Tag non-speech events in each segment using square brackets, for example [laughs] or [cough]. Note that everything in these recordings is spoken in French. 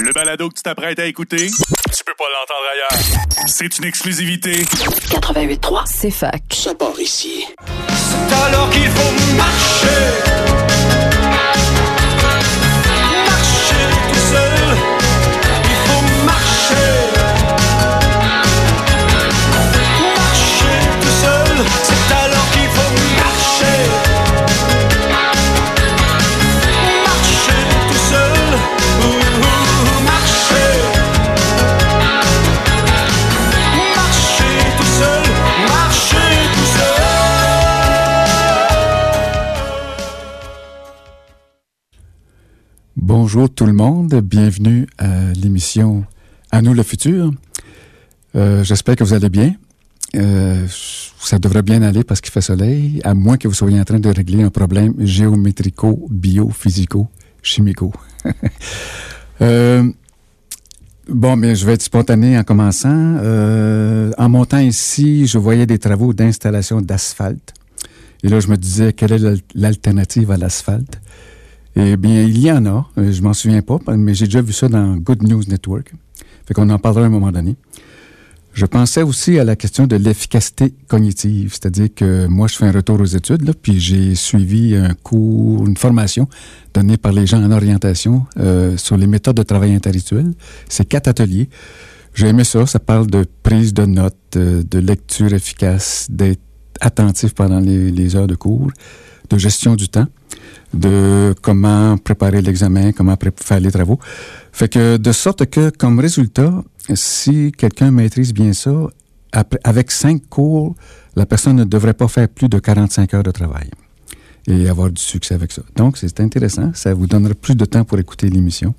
Le balado que tu t'apprêtes à écouter, tu peux pas l'entendre ailleurs. C'est une exclusivité. 88.3, c'est fac. Ça part ici. C'est alors qu'il faut marcher. Bonjour tout le monde, bienvenue à l'émission À nous le futur. Euh, J'espère que vous allez bien. Euh, ça devrait bien aller parce qu'il fait soleil, à moins que vous soyez en train de régler un problème géométrico, bio, physico, chimico. [laughs] Euh, bon, mais je vais être spontané en commençant. En montant ici, je voyais des travaux d'installation d'asphalte. Et là, je me disais, quelle est l'al- l'alternative à l'asphalte? Eh bien, il y en a. Euh, Je m'en souviens pas, mais j'ai déjà vu ça dans Good News Network. Fait qu'on en parlera à un moment donné. Je pensais aussi à la question de l'efficacité cognitive, c'est-à-dire que moi, je fais un retour aux études, là, puis j'ai suivi un cours, une formation donnée par les gens en orientation euh, sur les méthodes de travail intellectuel. C'est quatre ateliers. J'ai aimé ça. Ça parle de prise de notes, euh, de lecture efficace, d'être attentif pendant les, les heures de cours, de gestion du temps de comment préparer l'examen, comment faire les travaux. Fait que de sorte que, comme résultat, si quelqu'un maîtrise bien ça, avec cinq cours, la personne ne devrait pas faire plus de 45 heures de travail et avoir du succès avec ça. Donc, c'est intéressant. Ça vous donnera plus de temps pour écouter l'émission.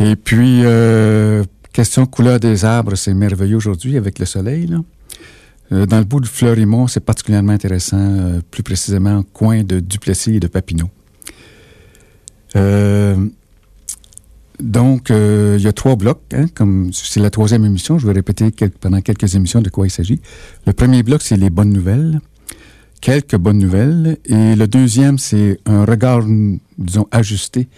Et puis, euh, question couleur des arbres, c'est merveilleux aujourd'hui avec le soleil. Là. Euh, dans le bout de Fleurimont, c'est particulièrement intéressant, euh, plus précisément, coin de Duplessis et de Papineau. Euh, donc, il y a trois blocs. hein, comme c'est la troisième émission, je vais répéter pendant quelques émissions de quoi il s'agit. Le premier bloc, c'est les bonnes nouvelles, quelques bonnes nouvelles. Et le deuxième, c'est un regard, disons, ajusté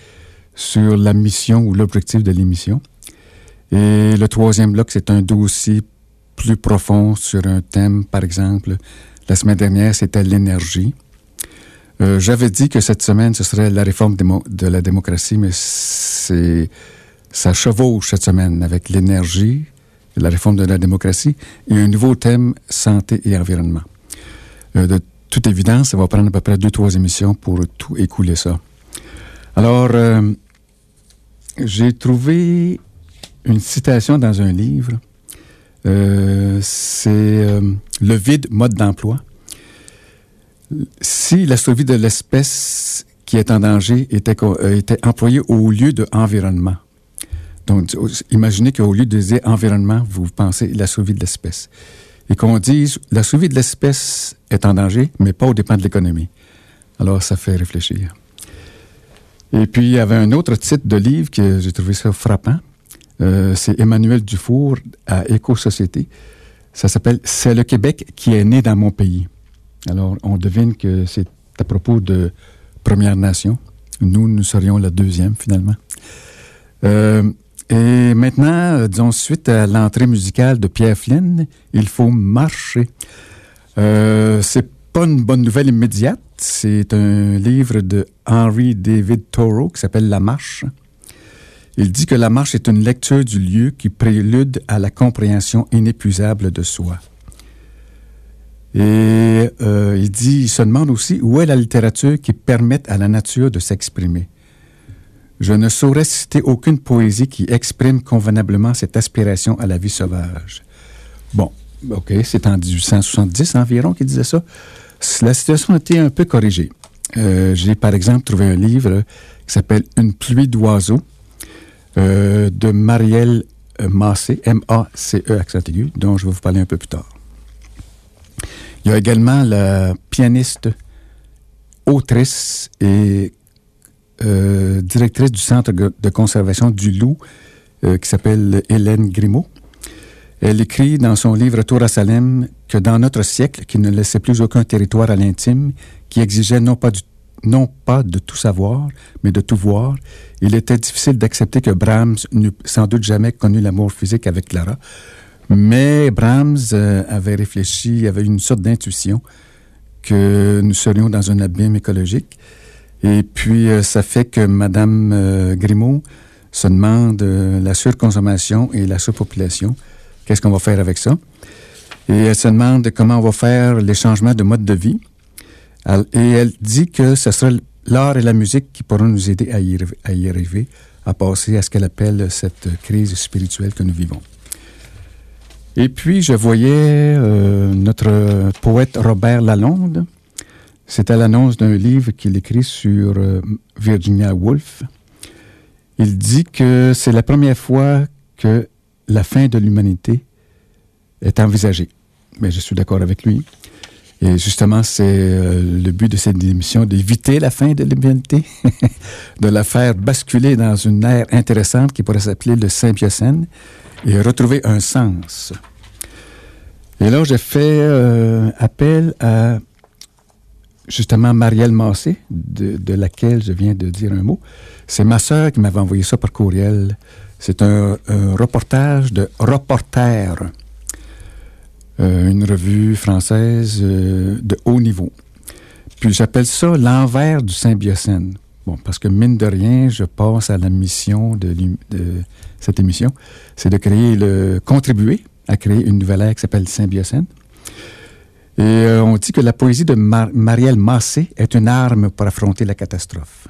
sur la mission ou l'objectif de l'émission. Et le troisième bloc, c'est un dossier plus profond sur un thème, par exemple. La semaine dernière, c'était l'énergie. Euh, J'avais dit que cette semaine, ce serait la réforme de la démocratie, mais ça chevauche cette semaine avec l'énergie, la réforme de la démocratie et un nouveau thème, santé et environnement. Euh, de toute évidence, ça va prendre à peu près deux, trois émissions pour tout écouler ça. Alors, euh, j'ai trouvé une citation dans un livre. Euh, c'est euh, le vide mode d'emploi. Si la survie de l'espèce qui est en danger était, euh, employée au lieu de environnement. Donc, imaginez qu'au lieu de dire environnement, vous pensez la survie de l'espèce. Et qu'on dise la survie de l'espèce est en danger, mais pas au dépend de l'économie. Alors, ça fait réfléchir. Et puis, il y avait un autre titre de livre que j'ai trouvé ça frappant. Euh, c'est Emmanuel Dufour à Éco-Société. Ça s'appelle C'est le Québec qui est né dans mon pays. Alors, on devine que c'est à propos de Première Nation. Nous, nous serions la deuxième, finalement. Euh, et maintenant, euh, disons, suite à l'entrée musicale de Pierre Flynn, il faut marcher. C'est pas une bonne nouvelle immédiate. C'est un livre de Henry David Thoreau qui s'appelle La Marche. Il dit que la marche est une lecture du lieu qui prélude à la compréhension inépuisable de soi. Et euh, il dit, il se demande aussi où est la littérature qui permette à la nature de s'exprimer. Je ne saurais citer aucune poésie qui exprime convenablement cette aspiration à la vie sauvage. Bon, OK, c'est en 1870 environ qu'il disait ça. La situation a été un peu corrigée. Euh, J'ai par exemple trouvé un livre qui s'appelle Une pluie d'oiseaux euh, de Marielle Massé, M-A-C-E accent aigu, dont je vais vous parler un peu plus tard. Il y a également la pianiste, autrice et euh, directrice du Centre de conservation du Loup, euh, qui s'appelle Hélène Grimaud. Elle écrit dans son livre Tour à Salem que dans notre siècle, qui ne laissait plus aucun territoire à l'intime, qui exigeait non pas du non pas de tout savoir, mais de tout voir. Il était difficile d'accepter que Brahms n'eût sans doute jamais connu l'amour physique avec Clara. Mais Brahms euh, avait réfléchi, avait une sorte d'intuition que nous serions dans un abîme écologique. Et puis, euh, ça fait que Madame euh, Grimaud se demande la surconsommation et la surpopulation. Qu'est-ce qu'on va faire avec ça? Et elle se demande comment on va faire les changements de mode de vie. Et elle dit que ce sera l'art et la musique qui pourront nous aider à y, arriver, à passer à ce qu'elle appelle cette crise spirituelle que nous vivons. Et puis, je voyais euh, notre poète Robert Lalonde. C'était l'annonce d'un livre qu'il écrit sur euh, Virginia Woolf. Il dit que c'est la première fois que la fin de l'humanité est envisagée. Mais je suis d'accord avec lui. Et justement, c'est euh, le but de cette émission, d'éviter la fin de l'humanité, [laughs] de la faire basculer dans une ère intéressante qui pourrait s'appeler le Saint-Biocène et retrouver un sens. Et là, j'ai fait euh, appel à justement Marielle Massé, de, laquelle je viens de dire un mot. C'est ma sœur qui m'avait envoyé ça par courriel. C'est un, un reportage de Reporter une revue française euh, de haut niveau. Puis j'appelle ça l'envers du Saint-Biocène. Bon, parce que mine de rien, je passe à la mission de, cette émission, c'est de créer le contribuer à créer une nouvelle ère qui s'appelle Saint-Biocène. Et euh, on dit que la poésie de Marielle Massé est une arme pour affronter la catastrophe.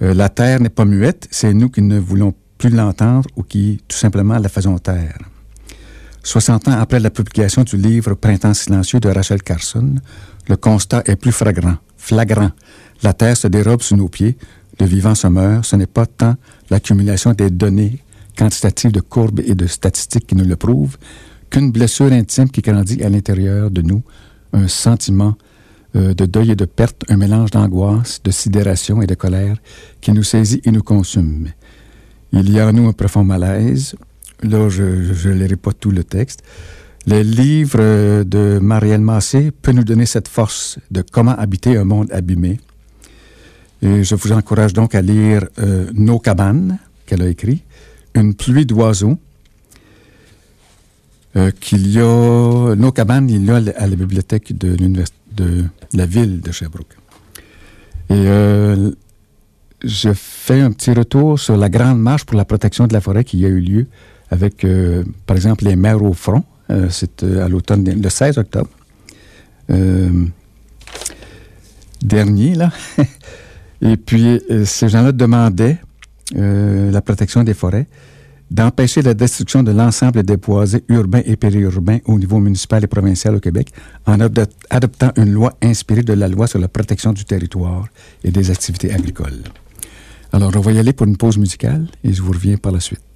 la terre n'est pas muette, c'est nous qui ne voulons plus l'entendre ou qui tout simplement la faisons taire. 60 ans après la publication du livre Printemps silencieux de Rachel Carson, le constat est plus flagrant. flagrant. La Terre se dérobe sous nos pieds, le vivant se meurt. Ce n'est pas tant l'accumulation des données quantitatives de courbes et de statistiques qui nous le prouvent qu'une blessure intime qui grandit à l'intérieur de nous, un sentiment euh, de deuil et de perte, un mélange d'angoisse, de sidération et de colère qui nous saisit et nous consume. Il y a en nous un profond malaise, Là, je ne lirai pas tout le texte. Le livre de Marielle Massé peut nous donner cette force de comment habiter un monde abîmé. Et je vous encourage donc à lire euh, Nos cabanes, qu'elle a écrit, Une pluie d'oiseaux, euh, qu'il y a, Nos cabanes, il y a à la bibliothèque de, de la ville de Sherbrooke. Et euh, je fais un petit retour sur la grande marche pour la protection de la forêt qui a eu lieu avec, euh, par exemple, les maires au front. Euh, c'est euh, à l'automne, le 16 octobre dernier, là. [laughs] Et puis, ces gens-là demandaient la protection des forêts, d'empêcher la destruction de l'ensemble des boisés urbains et périurbains au niveau municipal et provincial au Québec en adoptant une loi inspirée de la loi sur la protection du territoire et des activités agricoles. Alors, on va y aller pour une pause musicale et je vous reviens par la suite.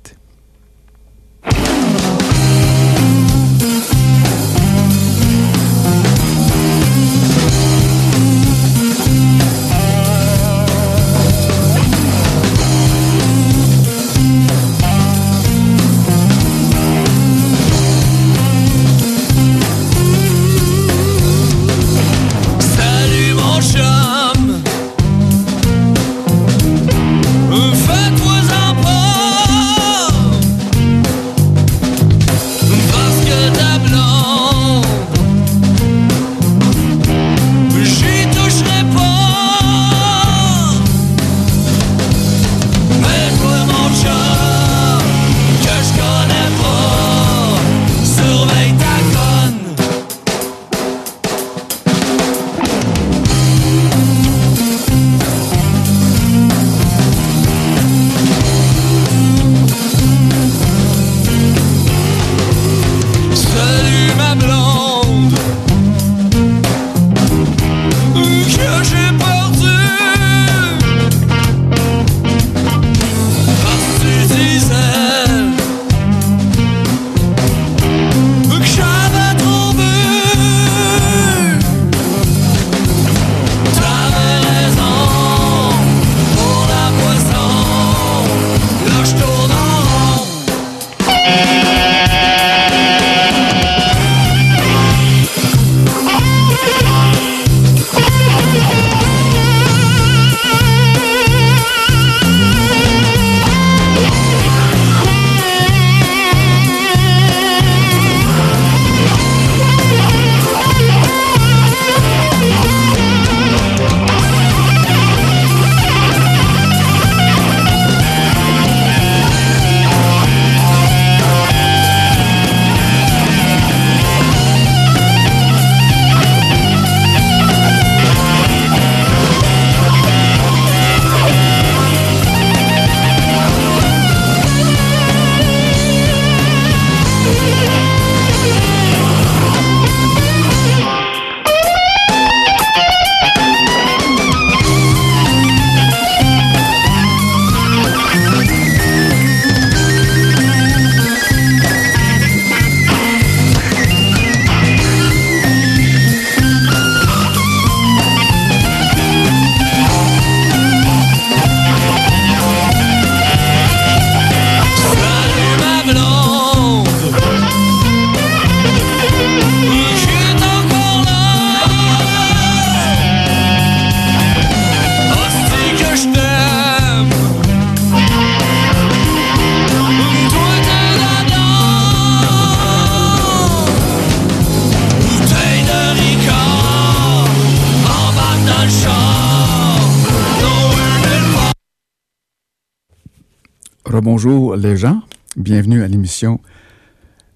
Rebonjour les gens, bienvenue à l'émission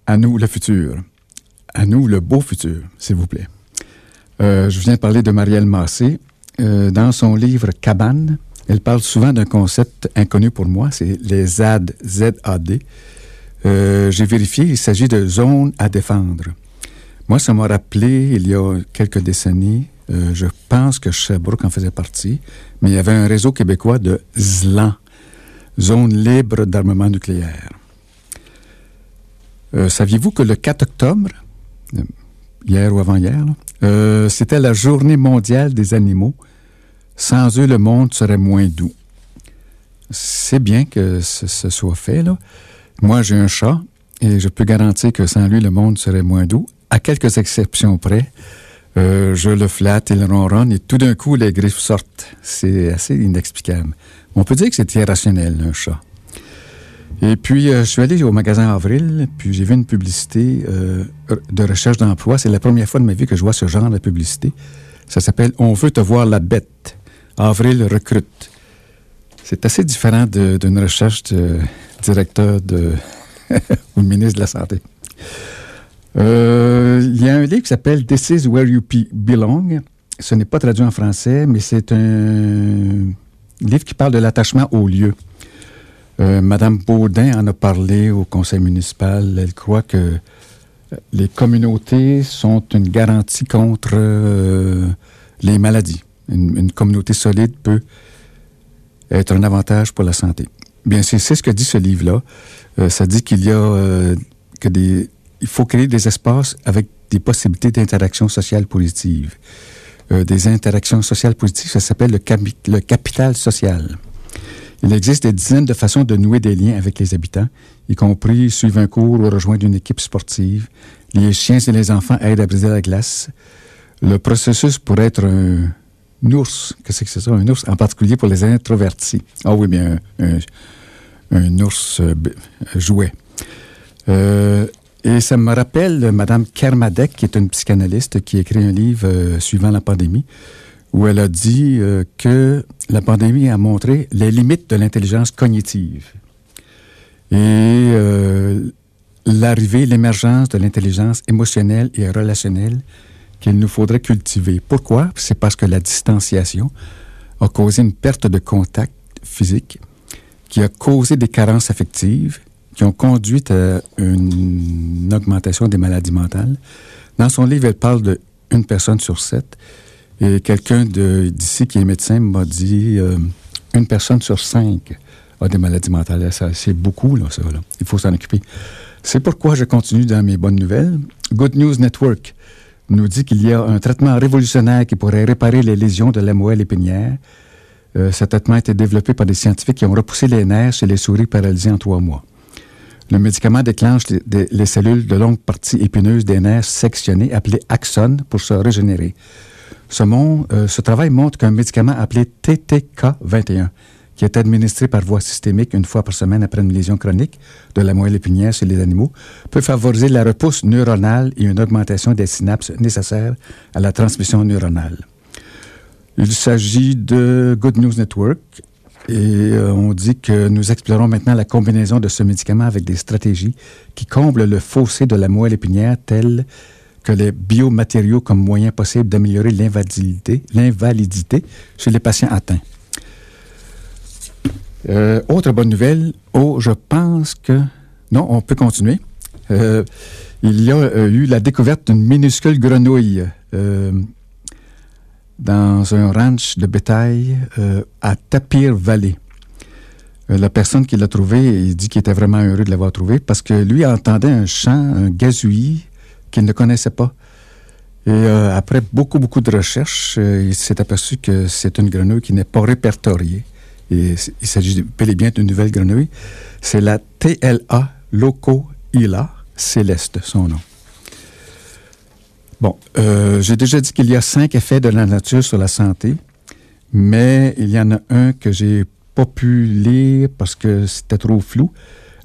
À nous le futur. À nous le beau futur, s'il vous plaît. Euh, je viens de parler de Marielle Massé. Euh, dans son livre Cabane, elle parle souvent d'un concept inconnu pour moi, c'est les ZAD. Euh, j'ai vérifié, il s'agit de zones à défendre. Moi, ça m'a rappelé, il y a quelques décennies, je pense que Sherbrooke en faisait partie, mais il y avait un réseau québécois de ZLAN, zone libre d'armement nucléaire. Euh, saviez-vous que le 4 octobre, euh, hier ou avant-hier, euh, c'était la journée mondiale des animaux? Sans eux, le monde serait moins doux. C'est bien que ce, soit fait. Moi, j'ai un chat et je peux garantir que sans lui, le monde serait moins doux. À quelques exceptions près, je le flatte, il ronronne et tout d'un coup, les griffes sortent. C'est assez inexplicable. On peut dire que c'est irrationnel, un chat. Et puis, euh, je suis allé au magasin Avril, puis j'ai vu une publicité euh, de recherche d'emploi. C'est la première fois de ma vie que je vois ce genre de publicité. Ça s'appelle On veut te voir la bête. Avril recrute. C'est assez différent d'une recherche de directeur de, [laughs] ou ministre de la Santé. Euh, il y a un livre qui s'appelle This is where you belong. Ce n'est pas traduit en français, mais c'est un livre qui parle de l'attachement au lieu. Euh, Madame Baudin en a parlé au conseil municipal. Elle croit que euh, les communautés sont une garantie contre les maladies. Une, communauté solide peut être un avantage pour la santé. Bien, c'est ce que dit ce livre-là. ça dit qu'il y a que des, il faut créer des espaces avec des possibilités d'interaction sociale positive. Euh, des interactions sociales positives. Ça s'appelle le, capital social. Il existe des dizaines de façons de nouer des liens avec les habitants, y compris suivre un cours ou rejoindre une équipe sportive. Les chiens et les enfants aident à briser la glace. Le processus pourrait être un, ours. Qu'est-ce que c'est ça, un ours? En particulier pour les introvertis. Ah oui, bien, un, un, ours euh, jouet. Euh, et ça me rappelle Mme Kermadec, qui est une psychanalyste, qui a écrit un livre euh, suivant la pandémie, où elle a dit euh, que la pandémie a montré les limites de l'intelligence cognitive et euh, l'arrivée, l'émergence de l'intelligence émotionnelle et relationnelle qu'il nous faudrait cultiver. Pourquoi? C'est parce que la distanciation a causé une perte de contact physique qui a causé des carences affectives qui ont conduit à une augmentation des maladies mentales. Dans son livre, elle parle de personne sur sept. Et quelqu'un d'ici qui est médecin m'a dit euh, une personne sur cinq a des maladies mentales. C'est beaucoup, là, ça. Il faut s'en occuper. C'est pourquoi je continue dans mes bonnes nouvelles. Good News Network nous dit qu'il y a un traitement révolutionnaire qui pourrait réparer les lésions de la moelle épinière. Euh, ce traitement a été développé par des scientifiques qui ont repoussé les nerfs chez les souris paralysées en trois mois. Le médicament déclenche les, cellules de longues parties épineuses des nerfs sectionnés, appelées axones, pour se régénérer. Ce, euh, ce travail montre qu'un médicament appelé TTK21, qui est administré par voie systémique une fois par semaine après une lésion chronique de la moelle épinière chez les animaux, peut favoriser la repousse neuronale et une augmentation des synapses nécessaires à la transmission neuronale. Il s'agit de Good News Network, et euh, on dit que nous explorons maintenant la combinaison de ce médicament avec des stratégies qui comblent le fossé de la moelle épinière, telles que les biomatériaux comme moyen possible d'améliorer l'invalidité, chez les patients atteints. Euh, autre bonne nouvelle, oh, je pense que... Non, on peut continuer. Euh, il y a eu la découverte d'une minuscule grenouille dans un ranch de bétail euh, à Tapir Valley. Euh, la personne qui l'a trouvé, il dit qu'il était vraiment heureux de l'avoir trouvé parce que lui entendait un chant, un gazouillis qu'il ne connaissait pas. Et euh, après beaucoup, beaucoup de recherches, il s'est aperçu que c'est une grenouille qui n'est pas répertoriée. Et il s'agit bel et bien d'une nouvelle grenouille. C'est la TLA Loco Ila Céleste, son nom. Bon, euh, j'ai déjà dit qu'il y a cinq effets de la nature sur la santé, mais il y en a un que j'ai pas pu lire parce que c'était trop flou.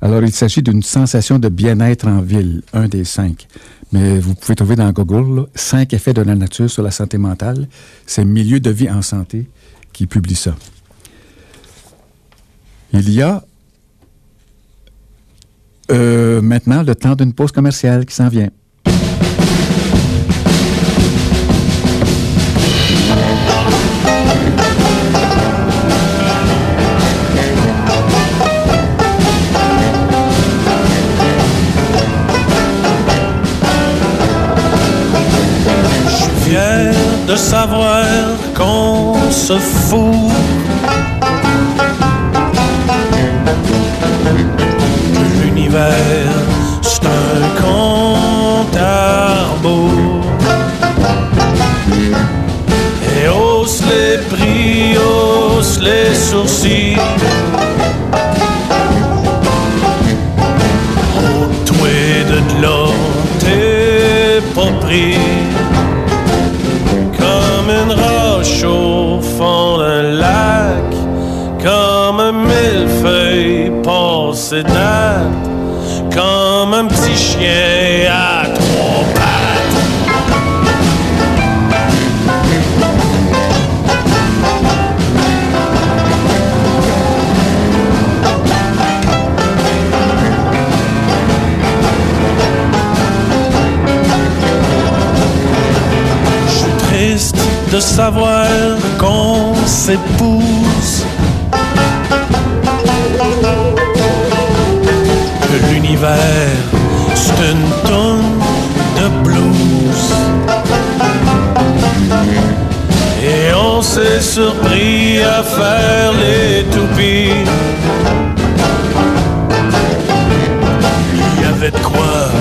Alors, il s'agit d'une sensation de bien-être en ville, un des cinq. Mais vous pouvez trouver dans Google cinq effets de la nature sur la santé mentale. C'est Milieu de vie en santé qui publie ça. Il y a maintenant, le temps d'une pause commerciale qui s'en vient. De savoir qu'on se fout l'univers c'est un compte. Et hausse les prix, hausse les sourcils. Oh, toi de là, t'es pas pris passé date, comme un petit chien à trois de savoir qu'on s'épouse. C'est une tonne de blues. Et on s'est surpris à faire les toupies. Il y avait de quoi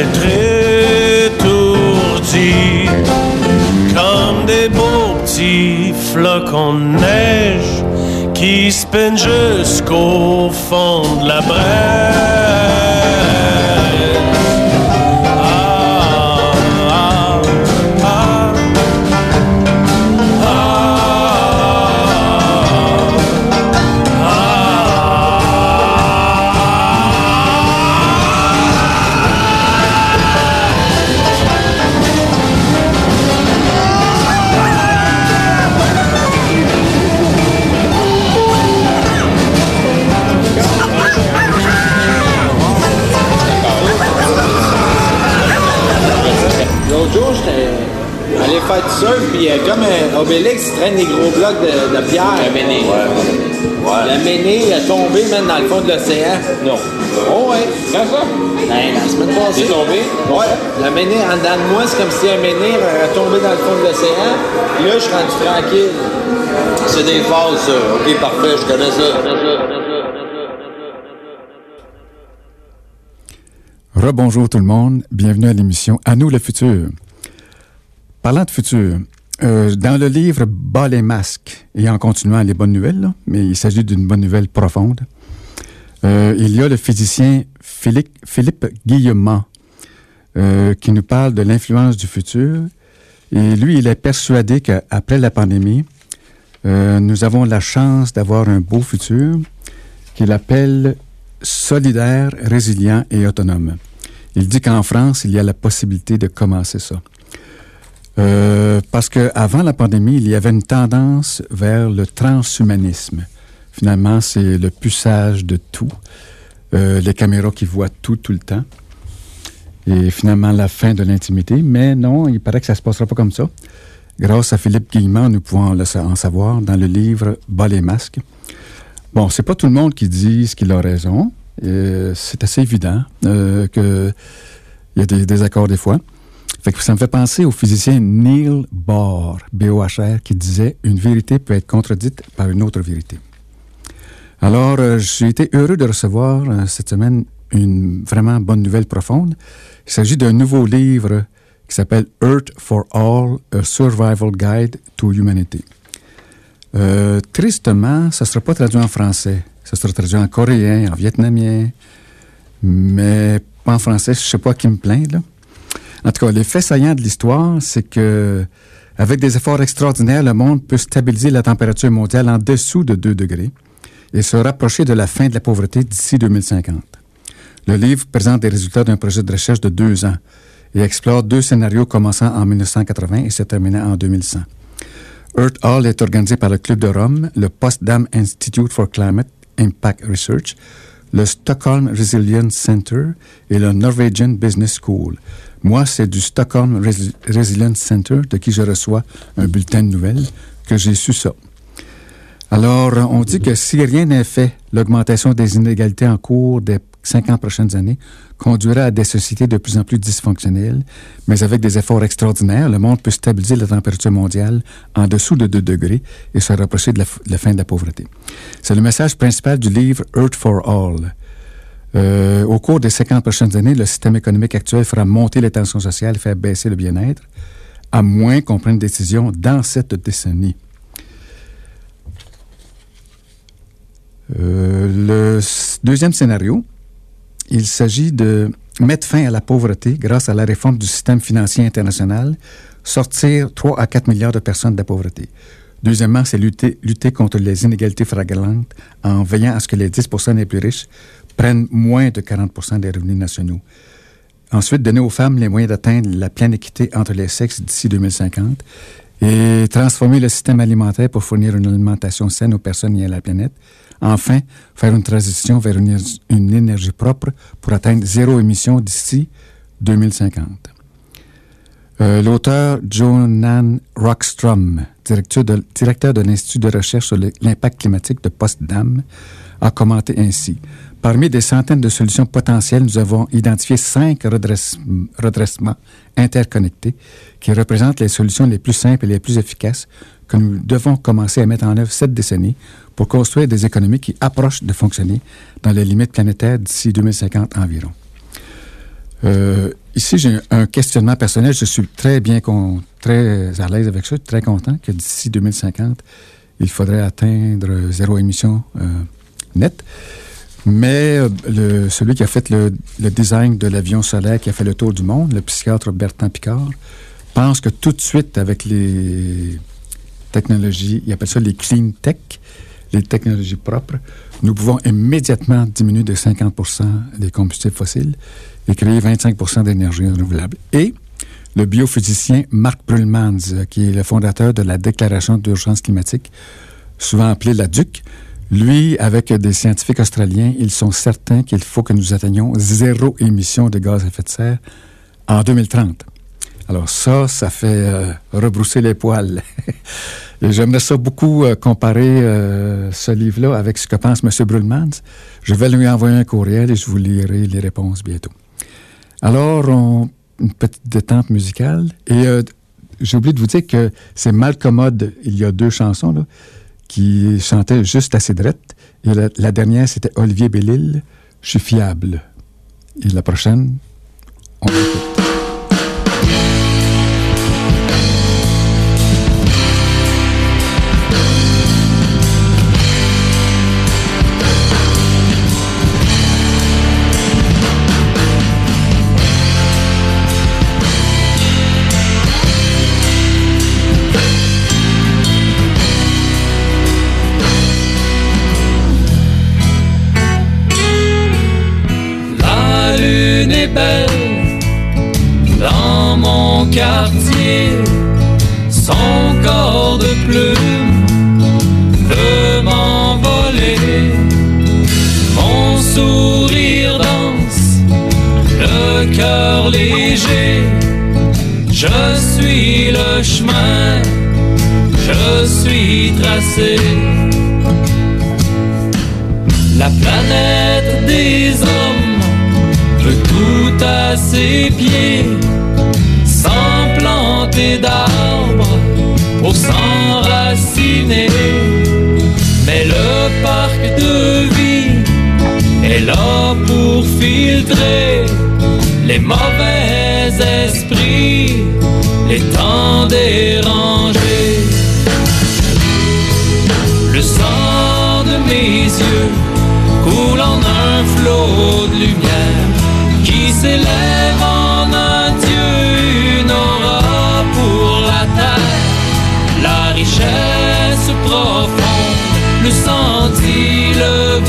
être étourdi comme des beaux petits flocons de neige qui se jusqu'au fond de la brèche. Allé faire du surf, puis euh, comme un Obélix il traîne des gros blocs de, de pierre. La ménée. La ménée a tombé, même dans le fond de l'océan. Non. Oh, ouais. Quand ça? Ben, la semaine passée. C'est tombé? Ouais. La ménée, en dedans de moi, c'est comme si un ménée a tombé dans le fond de l'océan. Puis là, je suis rendu tranquille. C'est des phases, ça. Ok, parfait, je connais ça. Rebonjour tout le monde, bienvenue à l'émission À nous le futur. Parlant de futur, euh, dans le livre Bas les masques, et en continuant les bonnes nouvelles, mais il s'agit d'une bonne nouvelle profonde, euh, il y a le physicien Philippe, Philippe Guillemont euh, qui nous parle de l'influence du futur. Et lui, il est persuadé qu'après la pandémie, nous avons la chance d'avoir un beau futur qu'il appelle solidaire, résilient et autonome. Il dit qu'en France, il y a la possibilité de commencer ça. Euh, parce qu'avant la pandémie, il y avait une tendance vers le transhumanisme. Finalement, c'est le puçage de tout. Euh, les caméras qui voient tout tout le temps. Et finalement, la fin de l'intimité. Mais non, il paraît que ça ne se passera pas comme ça. Grâce à Philippe Guillemont, nous pouvons en savoir dans le livre Bas les masques. Bon, c'est pas tout le monde qui dit qu'il a raison. Euh, c'est assez évident euh, qu'il y a des désaccords des fois. Ça me fait penser au physicien Neil Bohr, B-O-H-R, qui disait Une vérité peut être contredite par une autre vérité. Alors, euh, j'ai été heureux de recevoir euh, cette semaine une vraiment bonne nouvelle profonde. Il s'agit d'un nouveau livre qui s'appelle Earth for All, A Survival Guide to Humanity. Euh, tristement, ça ne sera pas traduit en français. Ça sera traduit en coréen, en vietnamien, mais pas en français. Je ne sais pas qui me plaint, là. En tout cas, l'effet saillant de l'histoire, c'est que, avec des efforts extraordinaires, le monde peut stabiliser la température mondiale en dessous de 2 degrés et se rapprocher de la fin de la pauvreté d'ici 2050. Le livre présente des résultats d'un projet de recherche de deux ans et explore deux scénarios commençant en 1980 et se terminant en 2100. Earth Hall est organisé par le Club de Rome, le Potsdam Institute for Climate Impact Research, le Stockholm Resilience Center et le Norwegian Business School. Moi, c'est du Stockholm Resilience Center de qui je reçois un bulletin de nouvelles que j'ai su ça. Alors, on dit que si rien n'est fait, l'augmentation des inégalités en cours des 50 prochaines années conduira à des sociétés de plus en plus dysfonctionnelles, mais avec des efforts extraordinaires, le monde peut stabiliser la température mondiale en dessous de 2 degrés et se rapprocher de la, fin de la pauvreté. C'est le message principal du livre Earth for All. Euh, au cours des 50 prochaines années, le système économique actuel fera monter les tensions sociales et faire baisser le bien-être, à moins qu'on prenne des décisions dans cette décennie. Euh, le deuxième scénario, il s'agit de mettre fin à la pauvreté grâce à la réforme du système financier international, sortir 3 à 4 milliards de personnes de la pauvreté. Deuxièmement, c'est lutter, contre les inégalités flagrantes en veillant à ce que les 10% les plus riches prennent moins de 40% des revenus nationaux. Ensuite, donner aux femmes les moyens d'atteindre la pleine équité entre les sexes d'ici 2050 et transformer le système alimentaire pour fournir une alimentation saine aux personnes et à la planète. Enfin, faire une transition vers une, énergie propre pour atteindre zéro émission d'ici 2050. Euh, L'auteur Jonan Rockstrom, directeur de, directeur de l'Institut de recherche sur l'impact climatique de Potsdam, a commenté ainsi. Parmi des centaines de solutions potentielles, nous avons identifié cinq redressements interconnectés qui représentent les solutions les plus simples et les plus efficaces que nous devons commencer à mettre en œuvre cette décennie pour construire des économies qui approchent de fonctionner dans les limites planétaires d'ici 2050 environ. Euh, ici, j'ai un questionnement personnel. Je suis très bien, à l'aise avec ça, très content que d'ici 2050, il faudrait atteindre zéro émission euh, nette. Mais euh, celui qui a fait le, design de l'avion solaire qui a fait le tour du monde, le psychiatre Bertrand Picard, pense que tout de suite, avec les technologies, il appelle ça les clean tech, les technologies propres, nous pouvons immédiatement diminuer de 50% des combustibles fossiles et créer 25% d'énergie renouvelable. Et le biophysicien Mark Brulmans, qui est le fondateur de la Déclaration d'urgence climatique, souvent appelée la DUC, lui, avec des scientifiques australiens, ils sont certains qu'il faut que nous atteignions zéro émission de gaz à effet de serre en 2030. Alors ça, ça fait euh, rebrousser les poils. [laughs] j'aimerais ça beaucoup euh, comparer euh, ce livre-là avec ce que pense M. Brulmans. Je vais lui envoyer un courriel et je vous lirai les réponses bientôt. Alors, on, une petite détente musicale. Et j'ai oublié de vous dire que c'est Malcommode, il y a deux chansons, là, qui chantait juste assez drette. Et la, la dernière, c'était Olivier Bellil, Je suis fiable. Et la prochaine, on écoute.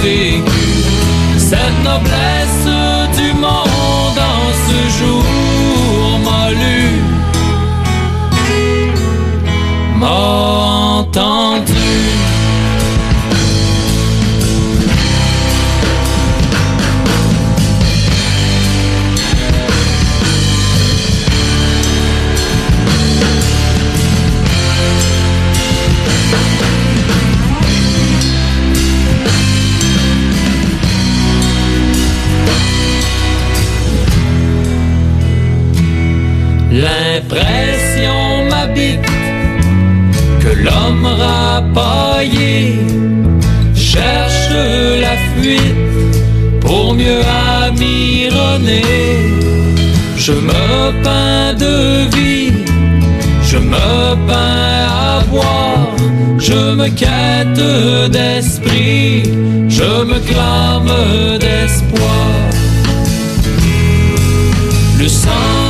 Vécu, cette noblesse cherche la fuite pour mieux amironner. Je me peins de vie, je me peins à boire, je me quête d'esprit, je me clame d'espoir. Le sang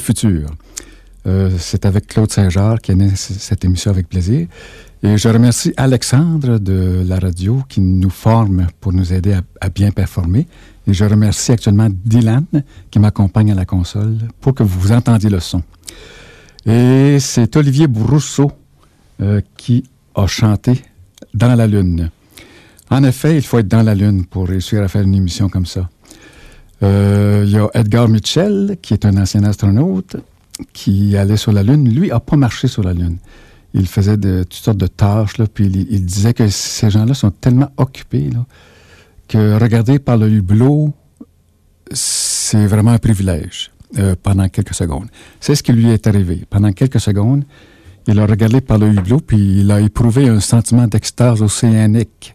futur. Euh, c'est avec Claude Saint-Jean qui c- cette émission avec plaisir. Et je remercie Alexandre de la radio qui nous forme pour nous aider à, à bien performer. Et je remercie actuellement Dylan qui m'accompagne à la console pour que vous entendiez le son. Et c'est Olivier Brousseau euh, qui a chanté Dans la Lune. En effet, il faut être dans la Lune pour réussir à faire une émission comme ça. Euh, Il y a Edgar Mitchell, qui est un ancien astronaute, qui allait sur la Lune. Lui n'a pas marché sur la Lune. Il faisait toutes sortes de tâches, là, puis il, disait que ces gens-là sont tellement occupés que regarder par le hublot, c'est vraiment un privilège euh, pendant quelques secondes. C'est ce qui lui est arrivé. Pendant quelques secondes, il a regardé par le hublot, puis il a éprouvé un sentiment d'extase océanique.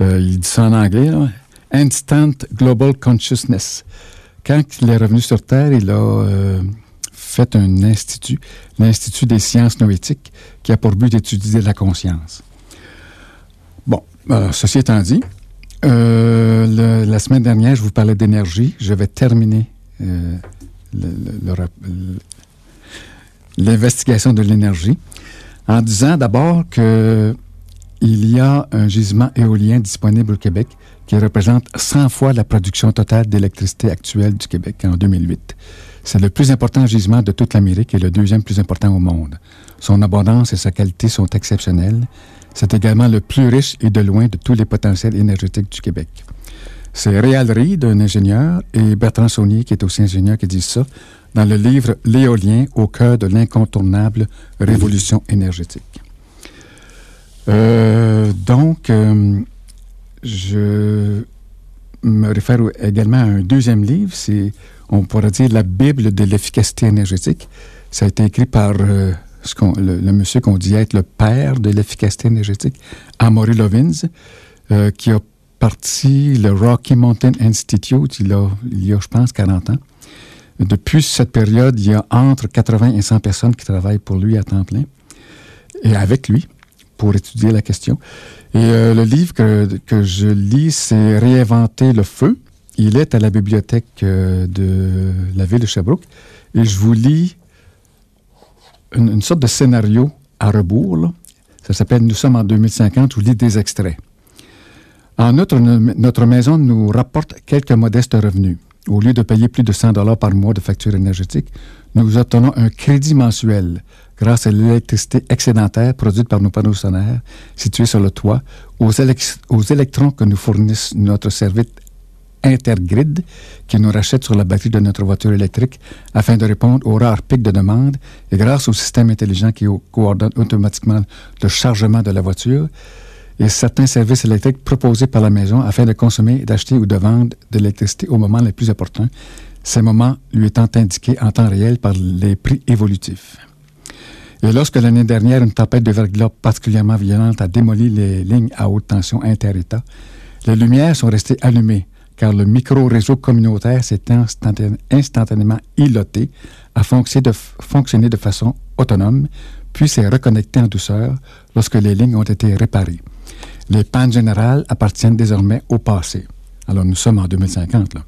Euh, il dit ça en anglais, là. Instant Global Consciousness. Quand il est revenu sur Terre, il a euh, fait un institut, l'Institut des sciences noétiques, qui a pour but d'étudier la conscience. Bon, alors, ceci étant dit, euh, la semaine dernière, je vous parlais d'énergie. Je vais terminer euh, l'investigation de l'énergie en disant d'abord que il y a un gisement éolien disponible au Québec qui représente 100 fois la production totale d'électricité actuelle du Québec en 2008. C'est le plus important gisement de toute l'Amérique et le deuxième plus important au monde. Son abondance et sa qualité sont exceptionnelles. C'est également le plus riche et de loin de tous les potentiels énergétiques du Québec. C'est Réal Reed, un ingénieur, et Bertrand Saunier, qui est aussi ingénieur, qui disent ça dans le livre L'éolien au cœur de l'incontournable révolution énergétique. Euh, donc, euh, je me réfère également à un deuxième livre, c'est, on pourrait dire, la Bible de l'efficacité énergétique. Ça a été écrit par euh, le, monsieur qu'on dit être le père de l'efficacité énergétique, Amory Lovins, euh, qui a parti le Rocky Mountain Institute il, a, il y a, je pense, 40 ans. Depuis cette période, il y a entre 80 et 100 personnes qui travaillent pour lui à temps plein et avec lui pour étudier la question. Et euh, le livre que, que je lis, c'est Réinventer le feu. Il est à la bibliothèque euh, de la ville de Sherbrooke. Et je vous lis une, sorte de scénario à rebours. Ça s'appelle Nous sommes en 2050. Je vous lis des extraits. En outre, notre maison nous rapporte quelques modestes revenus. Au lieu de payer plus de 100 dollars par mois de facture énergétique, nous obtenons un crédit mensuel grâce à l'électricité excédentaire produite par nos panneaux solaires situés sur le toit, aux, électrons que nous fournissent notre service Intergrid qui nous rachète sur la batterie de notre voiture électrique afin de répondre aux rares pics de demande et grâce au système intelligent qui coordonne automatiquement le chargement de la voiture et certains services électriques proposés par la maison afin de consommer, d'acheter ou de vendre de l'électricité au moment le plus opportun, ces moments lui étant indiqués en temps réel par les prix évolutifs. Et lorsque l'année dernière, une tempête de verglas particulièrement violente a démoli les lignes à haute tension inter-État, les lumières sont restées allumées car le micro-réseau communautaire s'est instantanément iloté, a fonctionné de façon autonome, puis s'est reconnecté en douceur lorsque les lignes ont été réparées. Les pannes générales appartiennent désormais au passé. Alors nous sommes en 2050. Là.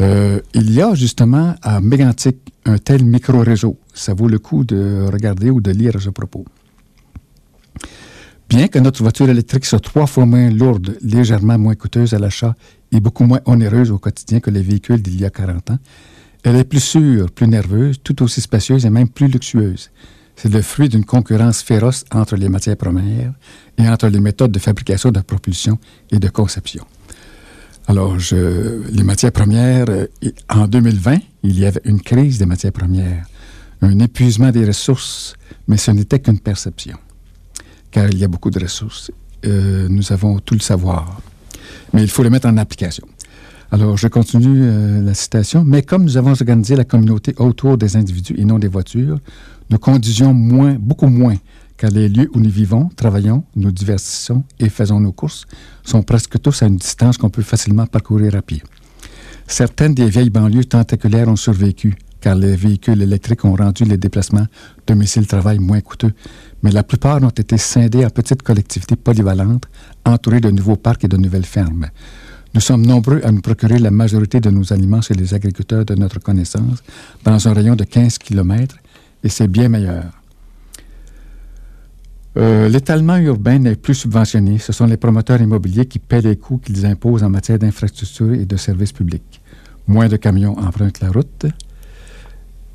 Euh, il y a justement à Mégantic un tel micro-réseau. Ça vaut le coup de regarder ou de lire à ce propos. Bien que notre voiture électrique soit trois fois moins lourde, légèrement moins coûteuse à l'achat et beaucoup moins onéreuse au quotidien que les véhicules d'il y a 40 ans, elle est plus sûre, plus nerveuse, tout aussi spacieuse et même plus luxueuse. C'est le fruit d'une concurrence féroce entre les matières premières et entre les méthodes de fabrication de propulsion et de conception. Alors, les matières premières, euh, en 2020, il y avait une crise des matières premières, un épuisement des ressources, mais ce n'était qu'une perception, car il y a beaucoup de ressources. Euh, nous avons tout le savoir, mais il faut le mettre en application. Alors, je continue euh, la citation. Mais comme nous avons organisé la communauté autour des individus et non des voitures, nous conduisions moins, beaucoup moins car les lieux où nous vivons, travaillons, nous divertissons et faisons nos courses sont presque tous à une distance qu'on peut facilement parcourir à pied. Certaines des vieilles banlieues tentaculaires ont survécu, car les véhicules électriques ont rendu les déplacements domicile-travail moins coûteux, mais la plupart ont été scindées en petites collectivités polyvalentes, entourées de nouveaux parcs et de nouvelles fermes. Nous sommes nombreux à nous procurer la majorité de nos aliments chez les agriculteurs de notre connaissance, dans un rayon de 15 km, et c'est bien meilleur. Euh, l'étalement urbain n'est plus subventionné. Ce sont les promoteurs immobiliers qui paient les coûts qu'ils imposent en matière d'infrastructures et de services publics. Moins de camions empruntent la route.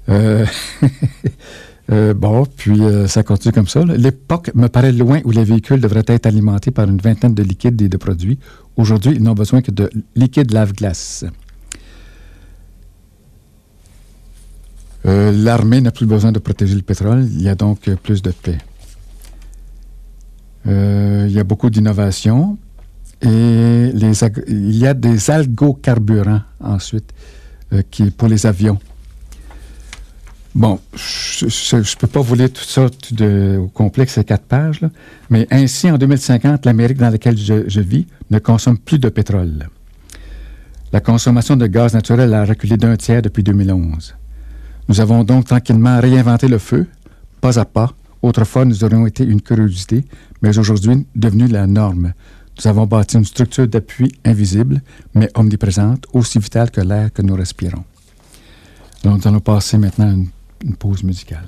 Euh, [laughs] euh, bon, puis ça continue comme ça. L'époque me paraît loin où les véhicules devraient être alimentés par une vingtaine de liquides et de produits. Aujourd'hui, ils n'ont besoin que de liquide lave-glace. L'armée n'a plus besoin de protéger le pétrole. Il y a donc plus de paix. Euh, il y a beaucoup d'innovations. Et il y a des algocarburants ensuite euh, pour les avions. Bon, je ne peux pas vous lire tout ça de, au complexe, ces quatre pages, mais ainsi, en 2050, l'Amérique dans laquelle je, je, vis ne consomme plus de pétrole. La consommation de gaz naturel a reculé d'un tiers depuis 2011. Nous avons donc tranquillement réinventé le feu, pas à pas. Autrefois, nous aurions été une curiosité, mais aujourd'hui devenu la norme. Nous avons bâti une structure d'appui invisible, mais omniprésente, aussi vitale que l'air que nous respirons. Nous allons passer maintenant à une pause musicale.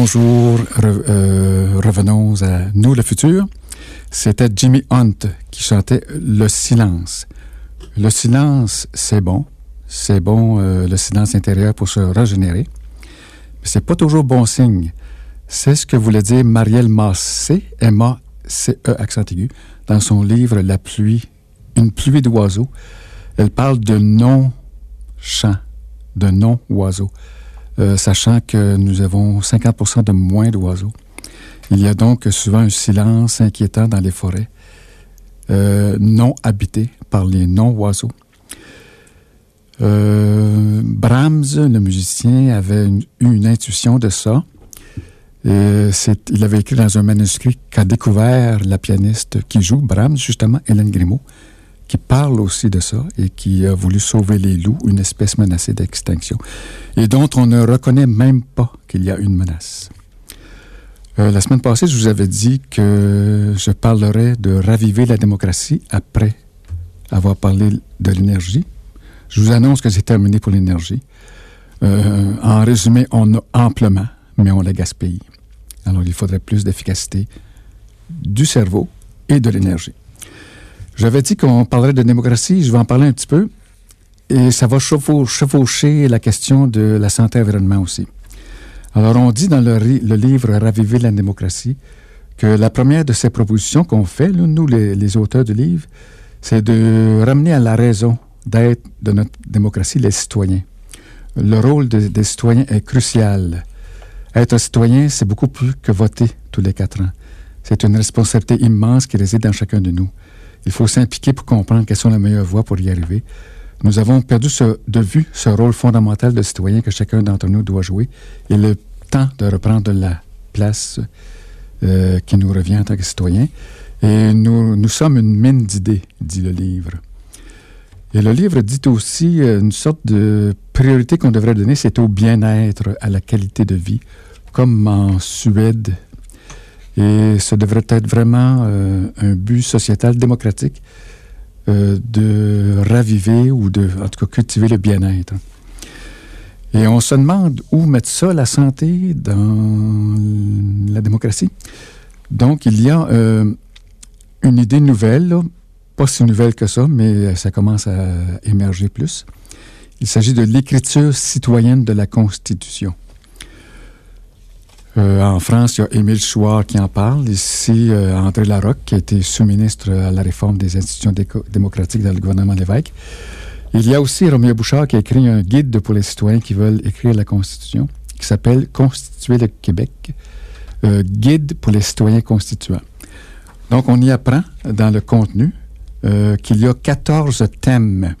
Bonjour, euh, revenons à Nous le futur. C'était Jimmy Hunt qui chantait Le silence. Le silence, c'est bon. C'est bon, euh, le silence intérieur pour se régénérer. Mais c'est pas toujours bon signe. C'est ce que voulait dire Marielle Massé, M-A-C-E, accent aigu, dans son livre La pluie, une pluie d'oiseaux. Elle parle de non-chant, de non-oiseaux. Euh, sachant que nous avons 50 de moins d'oiseaux. Il y a donc souvent un silence inquiétant dans les forêts euh, non habitées par les non-oiseaux. Euh, Brahms, le musicien, avait eu une intuition de ça. il avait écrit dans un manuscrit qu'a découvert la pianiste qui joue Brahms, justement, Hélène Grimaud, qui parle aussi de ça et qui a voulu sauver les loups, une espèce menacée d'extinction, et dont on ne reconnaît même pas qu'il y a une menace. Euh, la semaine passée, je vous avais dit que je parlerais de raviver la démocratie après avoir parlé de l'énergie. Je vous annonce que c'est terminé pour l'énergie. Euh, en résumé, on a amplement, mais on la gaspille. Alors, il faudrait plus d'efficacité du cerveau et de l'énergie. J'avais dit qu'on parlerait de démocratie, je vais en parler un petit peu. Et ça va chevaucher la question de la santé environnement aussi. Alors, on dit dans le, livre Raviver la démocratie que la première de ces propositions qu'on fait, nous, les, auteurs du livre, c'est de ramener à la raison d'être de notre démocratie les citoyens. Le rôle des citoyens est crucial. Être citoyen, c'est beaucoup plus que voter tous les quatre ans. C'est une responsabilité immense qui réside dans chacun de nous. Il faut s'impliquer pour comprendre quelles sont les meilleures voies pour y arriver. Nous avons perdu de vue ce rôle fondamental de citoyen que chacun d'entre nous doit jouer. Il est le temps de reprendre la place euh, qui nous revient en tant que citoyen. Et nous, nous sommes une mine d'idées, dit le livre. Et le livre dit aussi euh, une sorte de priorité qu'on devrait donner, c'est au bien-être, à la qualité de vie, comme en Suède et ce devrait être vraiment euh, un but sociétal démocratique euh, de raviver ou de, en tout cas, cultiver le bien-être. Et on se demande où mettre ça, la santé, dans la démocratie. Donc, il y a euh, une idée nouvelle, pas si nouvelle que ça, mais ça commence à émerger plus. Il s'agit de l'écriture citoyenne de la Constitution. Euh, en France, il y a Émile Chouard qui en parle. Ici, euh, André Larocque, qui a été sous-ministre à la réforme des institutions démocratiques dans le gouvernement Lévesque. Il y a aussi Roméo Bouchard qui a écrit un guide pour les citoyens qui veulent écrire la Constitution, qui s'appelle Constituer le Québec, euh, guide pour les citoyens constituants. Donc, on y apprend dans le contenu qu'il y a 14 thèmes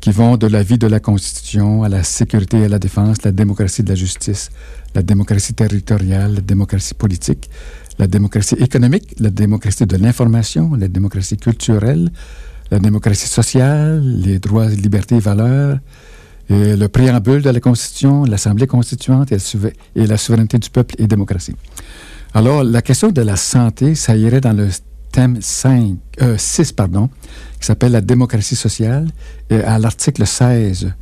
qui vont de la vie de la Constitution à la sécurité et à la défense, la démocratie de la justice, la démocratie territoriale, la démocratie politique, la démocratie économique, la démocratie de l'information, la démocratie culturelle, la démocratie sociale, les droits, libertés et valeurs, le préambule de la Constitution, l'Assemblée constituante et la souveraineté du peuple et démocratie. Alors, la question de la santé, ça irait dans le thème 5, 6, euh, pardon, qui s'appelle la démocratie sociale, et à l'article 16,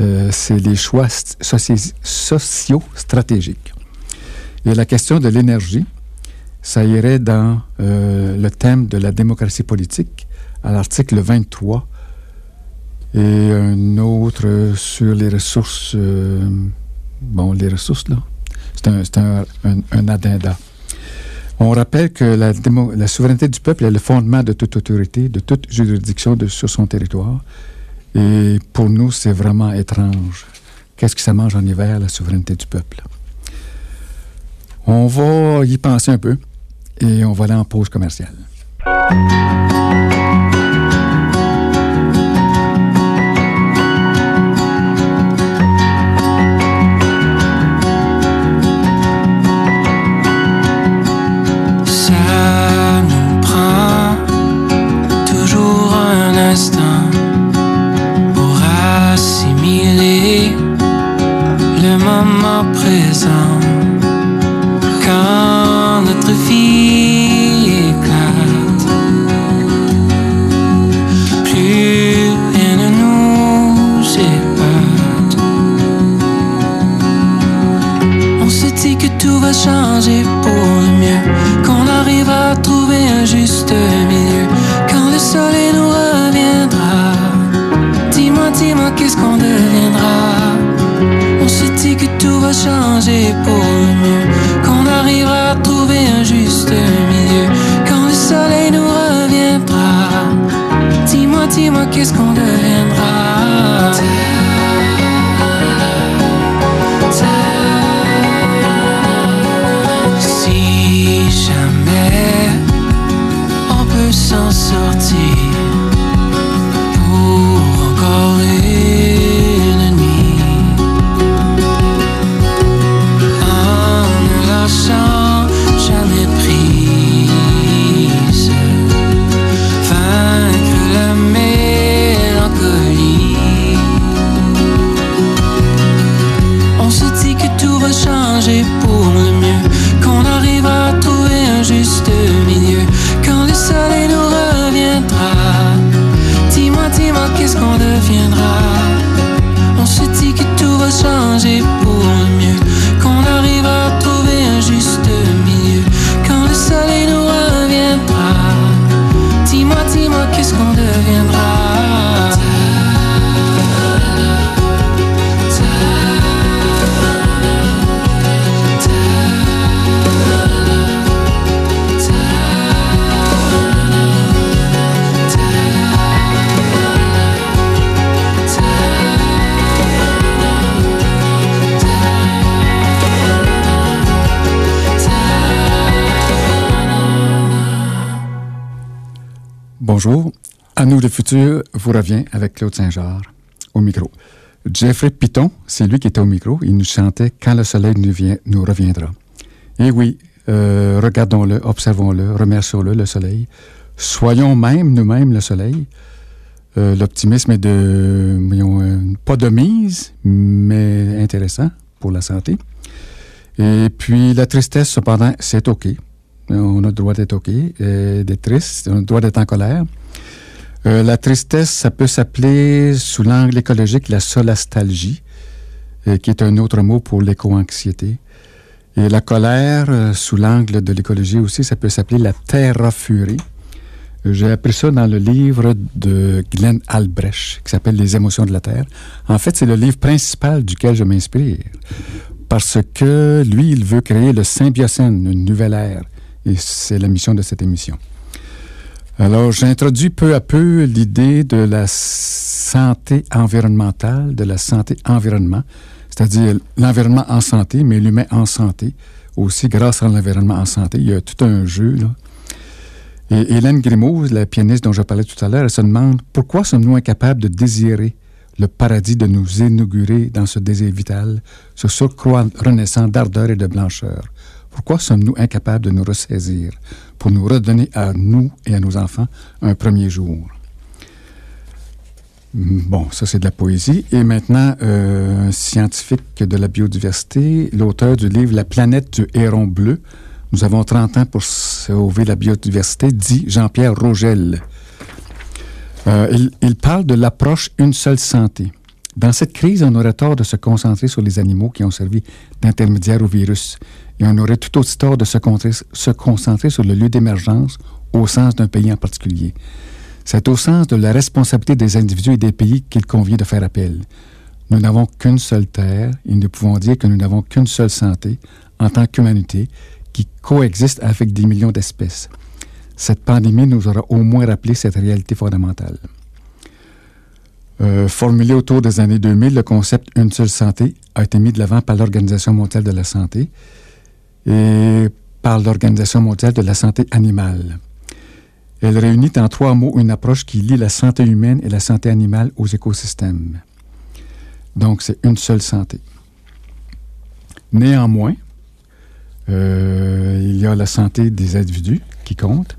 euh, c'est les choix socio-stratégiques. Et la question de l'énergie, ça irait dans euh, le thème de la démocratie politique, à l'article 23, et un autre sur les ressources, bon, les ressources, là, c'est un, un, un addenda. On rappelle que la, souveraineté du peuple est le fondement de toute autorité, de toute juridiction sur son territoire. Et pour nous, c'est vraiment étrange. Qu'est-ce que ça mange en hiver, la souveraineté du peuple? On va y penser un peu et on va aller en pause commerciale. Changer pour mieux, qu'on arrivera à trouver un juste milieu, quand le soleil nous reviendra. Dis-moi, dis-moi, qu'est-ce qu'on deviendra? Futur vous revient avec Claude Saint-Georges au micro. Jeffrey Piton, c'est lui qui était au micro. Il nous chantait Quand le soleil nous, reviendra. Et oui, euh, regardons-le, observons-le, remercions-le, le soleil. Soyons même nous-mêmes le soleil. Euh, L'optimisme est de, euh, pas de mise, mais intéressant pour la santé. Et puis la tristesse, cependant, c'est OK. On a le droit d'être OK, d'être triste, on a le droit d'être en colère. Euh, la tristesse, ça peut s'appeler, sous l'angle écologique, la solastalgie, euh, qui est un autre mot pour l'éco-anxiété. Et la colère, euh, sous l'angle de l'écologie aussi, ça peut s'appeler la terra-furie. J'ai appris ça dans le livre de Glenn Albrecht, qui s'appelle Les émotions de la Terre. En fait, c'est le livre principal duquel je m'inspire. Parce que lui, il veut créer le symbiocène, une nouvelle ère. Et c'est la mission de cette émission. Alors, j'introduis peu à peu l'idée de la santé environnementale, de la santé environnement, c'est-à-dire l'environnement en santé, mais l'humain en santé. Aussi, grâce à l'environnement en santé, il y a tout un jeu. Et Hélène Grimaud, la pianiste dont je parlais tout à l'heure, elle se demande pourquoi sommes-nous incapables de désirer le paradis, de nous inaugurer dans ce désir vital, ce surcroît renaissant d'ardeur et de blancheur? Pourquoi sommes-nous incapables de nous ressaisir pour nous redonner à nous et à nos enfants un premier jour? Bon, ça c'est de la poésie. Et maintenant, euh, un scientifique de la biodiversité, l'auteur du livre La planète du héron bleu. Nous avons 30 ans pour sauver la biodiversité, dit Jean-Pierre Rogel. Euh, il, parle de l'approche une seule santé. Dans cette crise, on aurait tort de se concentrer sur les animaux qui ont servi d'intermédiaires au virus. Et on aurait tout aussi tort de se, concentrer, sur le lieu d'émergence au sens d'un pays en particulier. C'est au sens de la responsabilité des individus et des pays qu'il convient de faire appel. Nous n'avons qu'une seule terre et nous pouvons dire que nous n'avons qu'une seule santé en tant qu'humanité qui coexiste avec des millions d'espèces. Cette pandémie nous aura au moins rappelé cette réalité fondamentale. Euh, formulé autour des années 2000, le concept Une seule santé a été mis de l'avant par l'Organisation mondiale de la santé et par l'Organisation mondiale de la santé animale. Elle réunit en trois mots une approche qui lie la santé humaine et la santé animale aux écosystèmes. Donc, c'est une seule santé. Néanmoins, euh, il y a la santé des individus qui compte.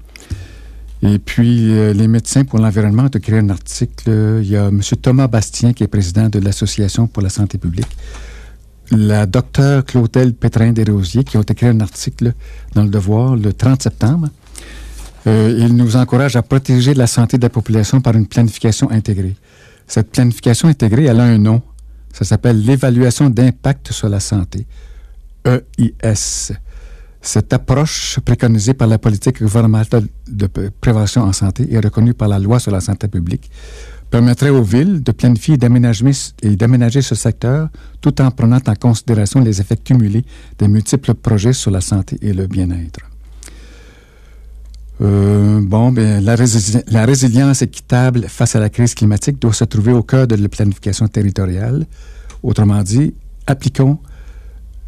Et puis, euh, les médecins pour l'environnement ont créé un article. Il y a M. Thomas Bastien, qui est président de l'Association pour la santé publique. La docteure Clotel Pétrin-Desrosiers, qui ont écrit un article dans Le Devoir le 30 septembre. Euh, il nous encourage à protéger la santé de la population par une planification intégrée. Cette planification intégrée, elle a un nom. Ça s'appelle l'évaluation d'impact sur la santé. EIS. Cette approche préconisée par la politique gouvernementale de prévention en santé et reconnue par la loi sur la santé publique permettrait aux villes de planifier et d'aménager ce secteur tout en prenant en considération les effets cumulés des multiples projets sur la santé et le bien-être. Euh, bon, bien, la, résilience équitable face à la crise climatique doit se trouver au cœur de la planification territoriale. Autrement dit, appliquons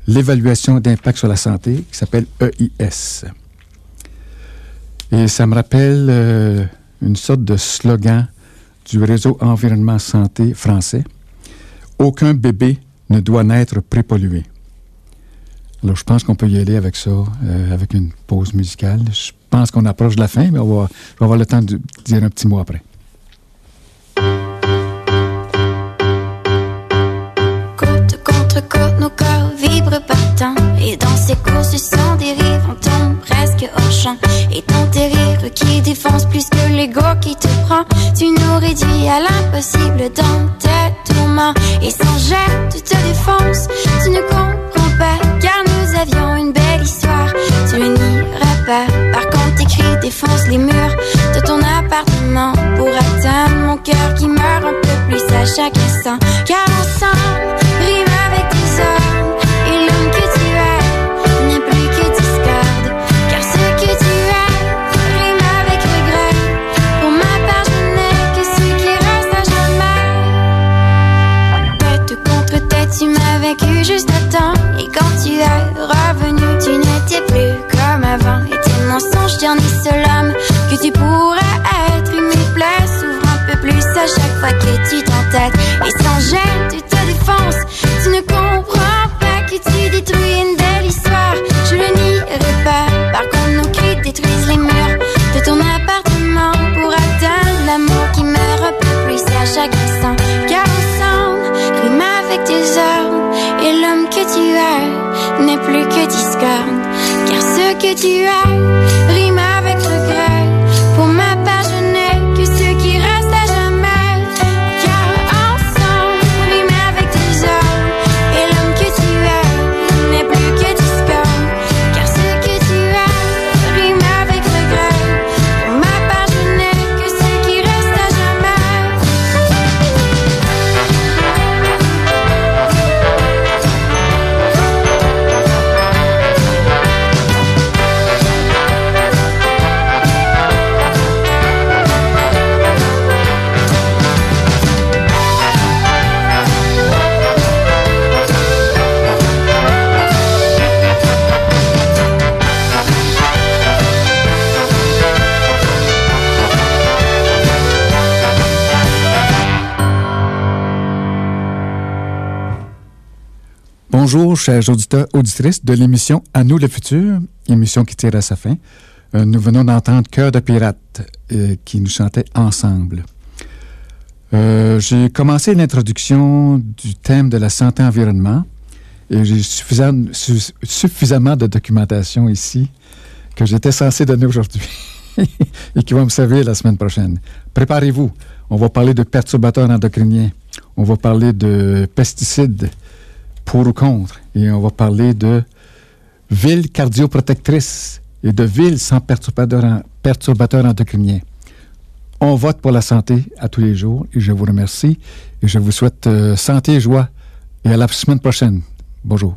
l'évaluation d'impact sur la santé qui s'appelle EIS. Et ça me rappelle euh, une sorte de slogan du réseau environnement santé français. Aucun bébé ne doit naître prépollué. Alors, je pense qu'on peut y aller avec ça, euh, avec une pause musicale. Je pense qu'on approche de la fin, mais on va, on va avoir le temps de dire un petit mot après. Côte contre côte, nos corps vibrent. Et dans ces courses sans dérive, on tombe presque hors champ. Et qui défonce plus que l'ego qui te prend. Tu nous réduis à l'impossible dans tes tourments. Et sans gêne, tu te défonces. Tu ne comprends pas, car nous avions une belle histoire. Tu ne nieras pas. Par contre, t'écris, défonce les murs de ton appartement pour atteindre mon cœur qui meurt un peu plus à chaque instant. Car ensemble, rime juste temps. Et quand tu es revenu, tu n'étais plus comme avant. Et tes mensonges, j'en ai seul homme que tu pourrais être. Une plaie s'ouvre un peu plus à chaque fois que tu t'entêtes. Et sans gêne, tu te défonces. Tu ne comprends pas que tu détruis une belle histoire. Je le nierai pas. Par contre, nos cris détruisent les murs de ton appartement pour atteindre l'amour qui peu plus à chaque instant. Car ensemble, rime avec tes ordres. Que tu es rime avec Bonjour, chers auditeurs, auditrices de l'émission À nous le futur, émission qui tire à sa fin. Euh, nous venons d'entendre Cœur de pirate euh, qui nous chantait ensemble. Euh, j'ai commencé l'introduction du thème de la santé-environnement et j'ai suffisamment, su- suffisamment de documentation ici que j'étais censé donner aujourd'hui [laughs] et qui va me servir la semaine prochaine. Préparez-vous. On va parler de perturbateurs endocriniens. On va parler de pesticides pour ou contre. Et on va parler de villes cardioprotectrices et de villes sans perturbateurs, en- perturbateurs endocriniens. On vote pour la santé à tous les jours et je vous remercie et je vous souhaite euh, santé et joie et à la semaine prochaine. Bonjour.